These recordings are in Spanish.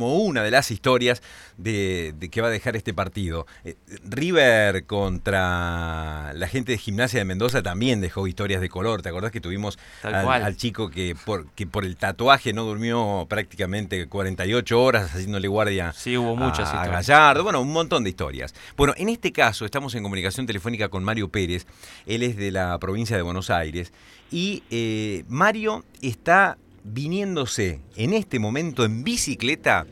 como una de las historias de, de que va a dejar este partido. Eh, River contra la gente de Gimnasia de Mendoza también dejó historias de color. ¿Te acordás que tuvimos al, chico que por, que por el tatuaje no durmió prácticamente 48 horas haciéndole guardia Sí, hubo muchas a. Gallardo? Bueno, un montón de historias. Bueno, en este caso estamos en comunicación telefónica con Mario Pérez. Él es de la provincia de Buenos Aires. Y eh, Mario está viniéndose en este momento en bicicleta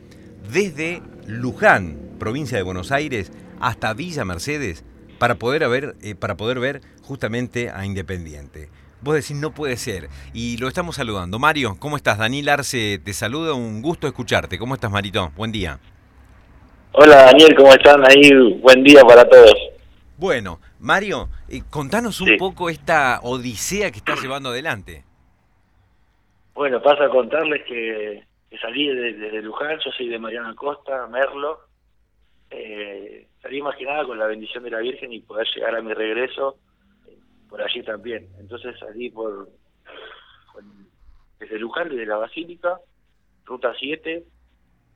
desde Luján, provincia de Buenos Aires, hasta Villa Mercedes para poder, ver, eh, para poder ver justamente a Independiente. Vos decís, no puede ser. Y lo estamos saludando. Mario, ¿cómo estás? Daniel Arce te saluda, un gusto escucharte. ¿Cómo estás, Marito? Buen día. Hola Daniel, ¿cómo están ahí? Buen día para todos. Bueno, Mario, eh, contanos un Sí. poco esta odisea que estás llevando adelante. Bueno, paso a contarles que, que salí de- desde Luján, yo soy de Mariana Costa, Merlo. Eh, salí más que nada con la bendición de la Virgen y poder llegar a mi regreso eh, por allí también. Entonces salí por desde Luján, desde la Basílica, ruta 7,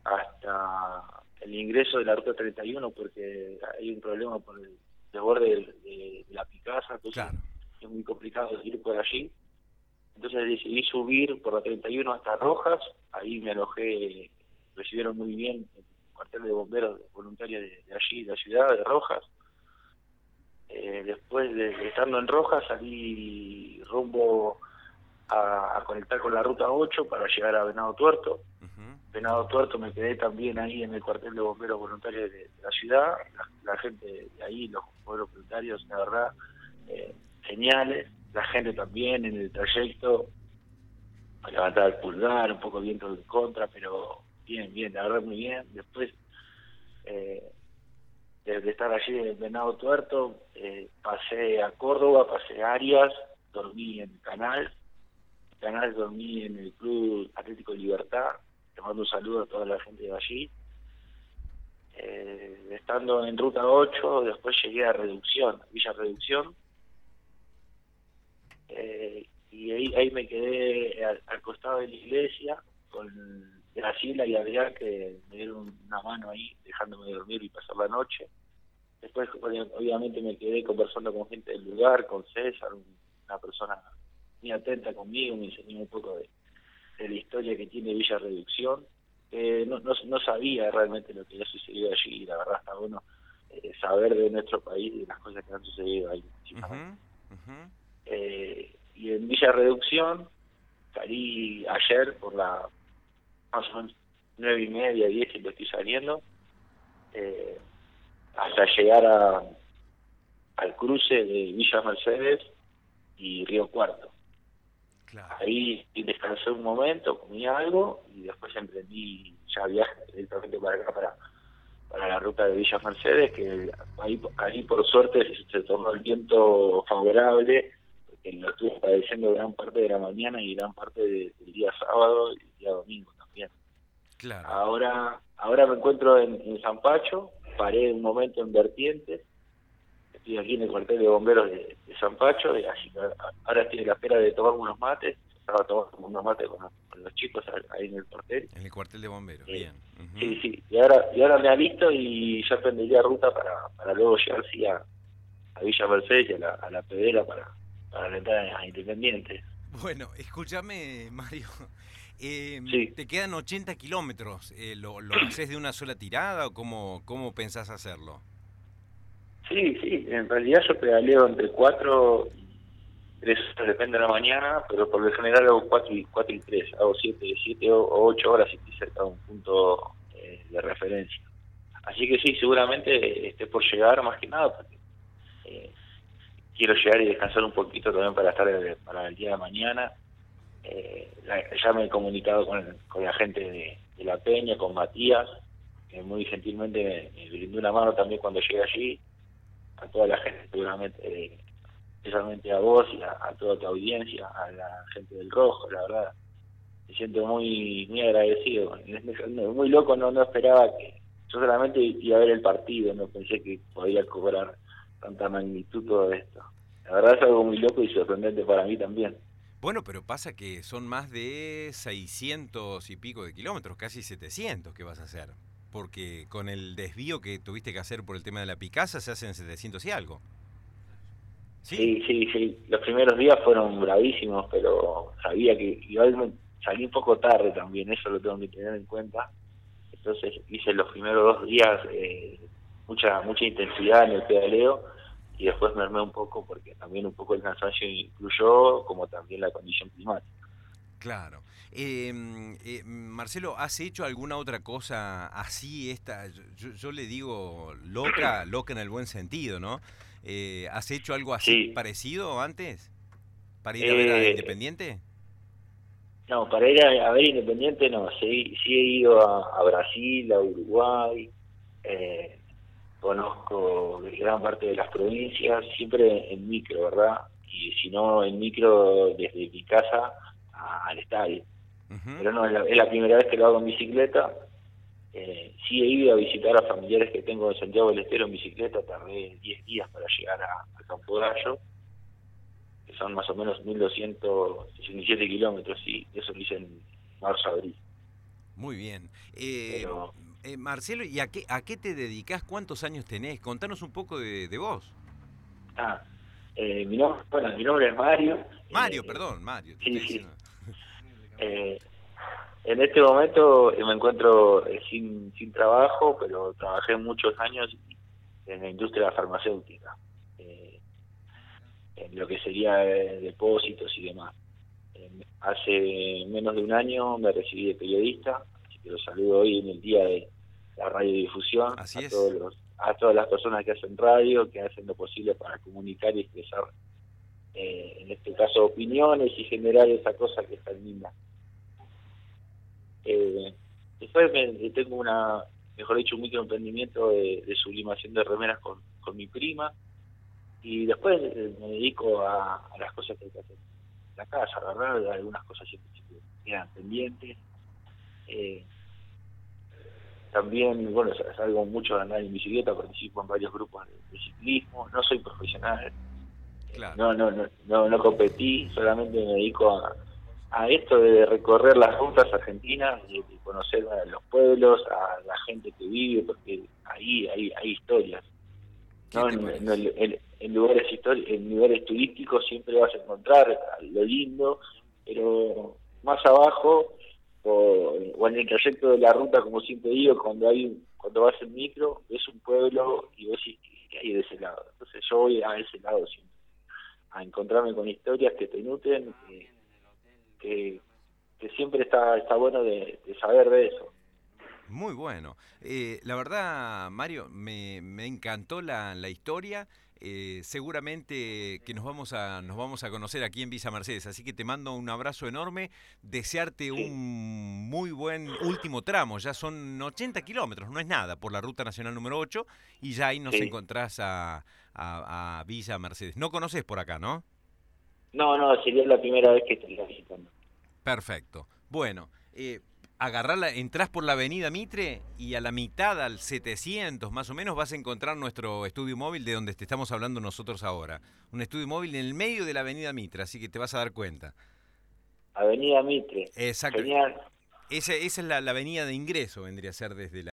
hasta el ingreso de la ruta 31, porque hay un problema por el desborde de, de la Picasa, entonces Claro. es muy complicado ir por allí. Entonces decidí subir por la 31 hasta Rojas, ahí me alojé, recibieron muy bien el cuartel de bomberos voluntarios de, de allí, de la ciudad de Rojas. Eh, después de, de estando en Rojas salí rumbo a, a conectar con la ruta 8 para llegar a Venado Tuerto. Ujú. Venado Tuerto me quedé también ahí en el cuartel de bomberos voluntarios de, de la ciudad. La, la gente de ahí, los bomberos voluntarios, la verdad, eh, geniales. La gente también en el trayecto, me levantaba el pulgar, un poco viento en contra, pero bien, bien, la verdad muy bien. Después, eh, de, de estar allí en Venado Tuerto, eh, pasé a Córdoba, pasé a Arias, dormí en canal, canal dormí en el Club Atlético Libertad. Te mando un saludo a toda la gente de allí. Eh, estando en ruta 8, después llegué a Reducción, Villa Reducción. Eh, y ahí, ahí me quedé al, al costado de la iglesia con Graciela y Adrián que me dieron una mano ahí, dejándome dormir y pasar la noche. Después, obvia- obviamente, me quedé conversando con gente del lugar, con César, un- una persona muy atenta conmigo, me enseñó un poco de, de la historia que tiene Villa Reducción. Eh, no, no, no sabía realmente lo que había sucedido allí y la verdad está bueno eh, saber de nuestro país y de las cosas que han sucedido ahí. ujú. Eh, y en Villa Reducción salí ayer por la más o menos nueve y media, diez que estoy saliendo, eh, hasta llegar a, al cruce de Villa Mercedes y Río Cuarto. Claro. Ahí descansé un momento, comí algo y después emprendí ya viaje directamente para acá, para, para la ruta de Villa Mercedes, que ahí, ahí por suerte se, se tornó el viento favorable, porque lo estuve padeciendo gran parte de la mañana y gran parte de- del día sábado y el día domingo también. Claro. Ahora ahora me encuentro en, en San Pacho, paré un momento en Vertientes, estoy aquí en el cuartel de bomberos de, de San Pacho, y así que ahora estoy a la espera de tomar unos mates, estaba tomando unos mates con, los- con los chicos ahí en el cuartel. En el cuartel de bomberos, Sí. bien. Sí, sí, y ahora, y ahora me alisto y ya prendería ruta para, para luego llegar sí, a, a Villa Mercedes y a la, a la Pedrera para, para entrada a Independiente. Bueno, escúchame, Mario. Eh, Sí. ¿Te quedan 80 kilómetros? Eh, ¿lo, ¿Lo haces de una sola tirada o cómo, cómo pensás hacerlo? Sí, sí, en realidad yo pedaleo entre 4 y 3 horas, depende de la mañana, pero por lo general hago 4 y, 4 y 3, hago 7 siete o 8 horas y estoy cerca de un punto eh, de referencia. Así que sí, seguramente esté por llegar más que nada, porque eh, quiero llegar y descansar un poquito también para estar eh, para el día de mañana. Eh, la- ya me he comunicado con, con la gente de, La Peña, con Matías, que muy gentilmente me, me brindó una mano también cuando llegué allí a toda la gente, seguramente, eh, especialmente a vos y a, a toda tu audiencia, a la gente del Rojo, la verdad. Me siento muy muy agradecido. Muy loco, no no esperaba que. Yo solamente iba a ver el partido, no pensé que podía cobrar tanta magnitud todo esto. La verdad es algo muy loco y sorprendente para mí también. Bueno, pero pasa que son más de 600 y pico de kilómetros, casi 700 que vas a hacer. Porque con el desvío que tuviste que hacer por el tema de la Picasa se hacen 700 y algo. ¿Sí? sí, sí, Los primeros días fueron bravísimos, pero sabía que igual salí un poco tarde también, eso lo tengo que tener en cuenta. Entonces hice los primeros dos días eh, mucha mucha intensidad en el pedaleo y después me armé un poco porque también un poco el cansancio incluyó como también la condición climática. Claro. Em, eh, Marcelo, ¿has hecho alguna otra cosa así? Esta, yo, le digo loca, loca en el buen sentido, ¿no? Eh, ¿Has hecho algo así parecido antes? ¿Para ir a ver a eh, Independiente? No, para ir a, ver Independiente no. Sí, sí he ido a, Brasil, a Uruguay, eh, conozco gran parte de las provincias, siempre en micro, ¿verdad? Y si no, en micro desde mi casa al estadio. Pero no, es la, primera vez que lo hago en bicicleta. Eh, sí he ido a visitar a familiares que tengo en Santiago del Estero en bicicleta, tardé 10 días para llegar a, Campo Gallo, que son más o menos 1267 kilómetros, sí, eso lo hice en marzo-abril. Muy bien. Eh, eh, Marcelo, ¿y a qué, a qué te dedicas? ¿Cuántos años tenés? Contanos un poco de, vos. Ah, eh, mi, nombre, bueno, mi nombre es Mario. Mario, perdón, Mario. Sí, sí. en este momento me encuentro sin, sin trabajo, pero trabajé muchos años en la industria farmacéutica, en lo que sería depósitos y demás. hace menos de un año me recibí de periodista que los saludo hoy en el día de la radiodifusión a, todos los, a todas las personas que hacen radio, que hacen lo posible para comunicar y expresar, eh, en este caso, opiniones y generar esa cosa que está linda. Eh, después tengo una, mejor dicho, un microemprendimiento de, de sublimación de remeras con, con mi prima y después eh, me dedico a, las cosas que hay que hacer en la casa, ¿verdad? Algunas cosas siempre quedan pendientes eh, también, bueno, salgo mucho a andar en bicicleta, participo en varios grupos de, ciclismo, no soy profesional, no, no, no, no, no competí, solamente me dedico a, a esto de recorrer las rutas argentinas, de, conocer a los pueblos, a la gente que vive, porque ahí hay, hay historias. ¿no? En, lugares en lugares turísticos siempre vas a encontrar lo lindo, pero más abajo o, en el trayecto de la ruta, como siempre digo, cuando hay cuando vas en micro, ves un pueblo y ves que hay de ese lado. Entonces yo voy a ese lado siempre, a encontrarme con historias que te nutren, que, que, siempre está, está bueno de, saber de eso. Muy bueno. Eh, la verdad, Mario, me, me encantó la, la historia. Eh, seguramente que nos vamos a nos vamos a conocer aquí en Visa Mercedes, así que te mando un abrazo enorme, desearte un muy buen último tramo, ya son 80 kilómetros, no es nada, por la ruta nacional número 8 y ya ahí nos encontrás a, a, Villa Mercedes. No conoces por acá, ¿no? No, no, sería la primera vez que estoy visitando. Perfecto. Bueno, eh, agarrarla, entras por la avenida Mitre y a la mitad, al 700 más o menos, vas a encontrar nuestro estudio móvil de donde te estamos hablando nosotros ahora. Un estudio móvil en el medio de la avenida Mitre, así que te vas a dar cuenta. Avenida Mitre. Exacto. Genial. Esa, esa es la, la, avenida de ingreso, vendría a ser desde la...